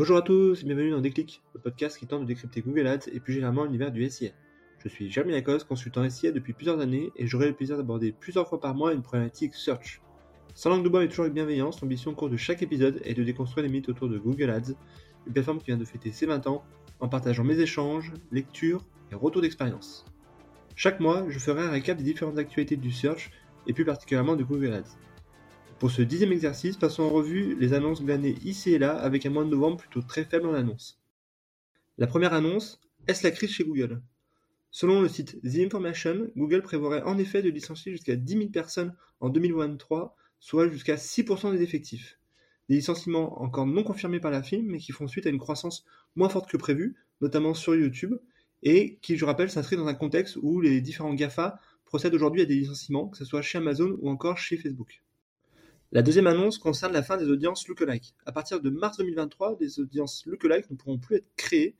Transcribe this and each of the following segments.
Bonjour à tous et bienvenue dans Déclic, le podcast qui tente de décrypter Google Ads et plus généralement l'univers du SIA. Je suis Jeremy Lacoste, consultant SIA depuis plusieurs années et j'aurai le plaisir d'aborder plusieurs fois par mois une problématique search. Sans langue de bois mais toujours avec bienveillance, l'ambition au cours de chaque épisode est de déconstruire les mythes autour de Google Ads, une plateforme qui vient de fêter ses 20 ans, en partageant mes échanges, lectures et retours d'expérience. Chaque mois, je ferai un récap des différentes actualités du search et plus particulièrement de Google Ads. Pour ce dixième exercice, passons en revue les annonces glanées ici et là avec un mois de novembre plutôt très faible en annonce. La première annonce, est-ce la crise chez Google? Selon le site The Information, Google prévoirait en effet de licencier jusqu'à 10 000 personnes en 2023, soit jusqu'à 6% des effectifs. Des licenciements encore non confirmés par la firme, mais qui font suite à une croissance moins forte que prévu, notamment sur YouTube, et qui, je rappelle, s'inscrit dans un contexte où les différents GAFA procèdent aujourd'hui à des licenciements, que ce soit chez Amazon ou encore chez Facebook. La deuxième annonce concerne la fin des audiences lookalike. À partir de mars 2023, des audiences lookalike ne pourront plus être créées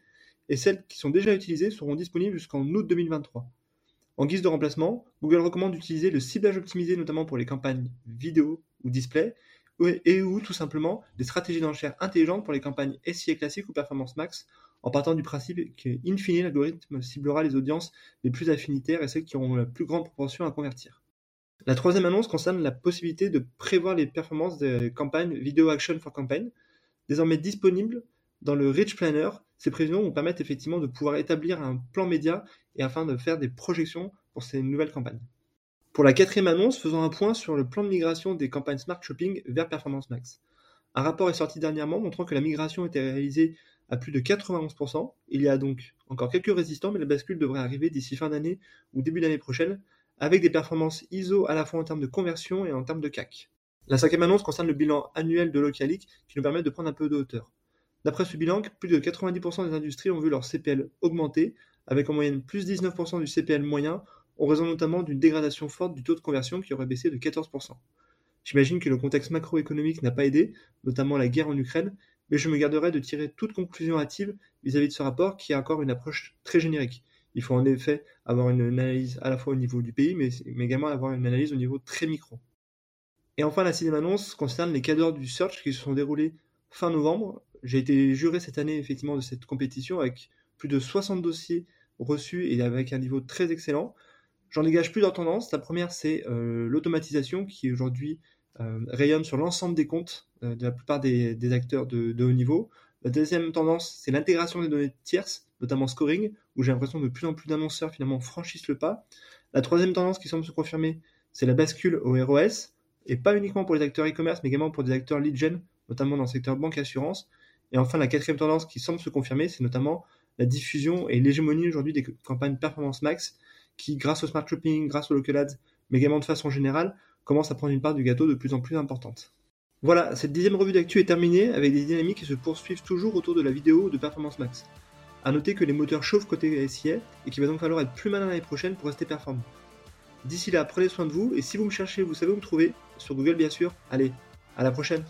et celles qui sont déjà utilisées seront disponibles jusqu'en août 2023. En guise de remplacement, Google recommande d'utiliser le ciblage optimisé notamment pour les campagnes vidéo ou display et ou tout simplement des stratégies d'enchères intelligentes pour les campagnes SIA classiques ou Performance Max en partant du principe qu'in fine l'algorithme ciblera les audiences les plus affinitaires et celles qui auront la plus grande proportion à convertir. La troisième annonce concerne la possibilité de prévoir les performances des campagnes Video Action for Campaign, désormais disponibles dans le Rich Planner. Ces prévisions vont permettre effectivement de pouvoir établir un plan média et afin de faire des projections pour ces nouvelles campagnes. Pour la quatrième annonce, faisons un point sur le plan de migration des campagnes Smart Shopping vers Performance Max. Un rapport est sorti dernièrement montrant que la migration était réalisée à plus de 91%. Il y a donc encore quelques résistants, mais la bascule devrait arriver d'ici fin d'année ou début d'année prochaine, avec des performances ISO à la fois en termes de conversion et en termes de CAC. La cinquième annonce concerne le bilan annuel de Localic qui nous permet de prendre un peu de hauteur. D'après ce bilan, plus de 90% des industries ont vu leur CPL augmenter, avec en moyenne plus 19% du CPL moyen, en raison notamment d'une dégradation forte du taux de conversion qui aurait baissé de 14%. J'imagine que le contexte macroéconomique n'a pas aidé, notamment la guerre en Ukraine, mais je me garderai de tirer toute conclusion hâtive vis-à-vis de ce rapport qui a encore une approche très générique. Il faut en effet avoir une analyse à la fois au niveau du pays, mais, également avoir une analyse au niveau très micro. Et enfin, la sixième annonce concerne les cadres du search qui se sont déroulés fin novembre. J'ai été juré cette année effectivement de cette compétition avec plus de 60 dossiers reçus et avec un niveau très excellent. J'en dégage plusieurs tendances. La première, c'est euh, l'automatisation qui aujourd'hui euh, rayonne sur l'ensemble des comptes euh, de la plupart des, acteurs de, de, haut niveau. La deuxième tendance, c'est l'intégration des données tierces notamment scoring, où j'ai l'impression que de plus en plus d'annonceurs finalement franchissent le pas. La troisième tendance qui semble se confirmer, c'est la bascule au ROS, et pas uniquement pour les acteurs e-commerce, mais également pour des acteurs lead gen, notamment dans le secteur banque assurance. Et enfin, la quatrième tendance qui semble se confirmer, c'est notamment la diffusion et l'hégémonie aujourd'hui des campagnes Performance Max, qui, grâce au smart shopping, grâce au local ads, mais également de façon générale, commencent à prendre une part du gâteau de plus en plus importante. Voilà, cette dixième revue d'actu est terminée avec des dynamiques qui se poursuivent toujours autour de la vidéo de Performance Max. A noter que les moteurs chauffent côté SIA et qu'il va donc falloir être plus malin l'année prochaine pour rester performant. D'ici là, prenez soin de vous et si vous me cherchez, vous savez où me trouver, sur Google bien sûr. Allez, à la prochaine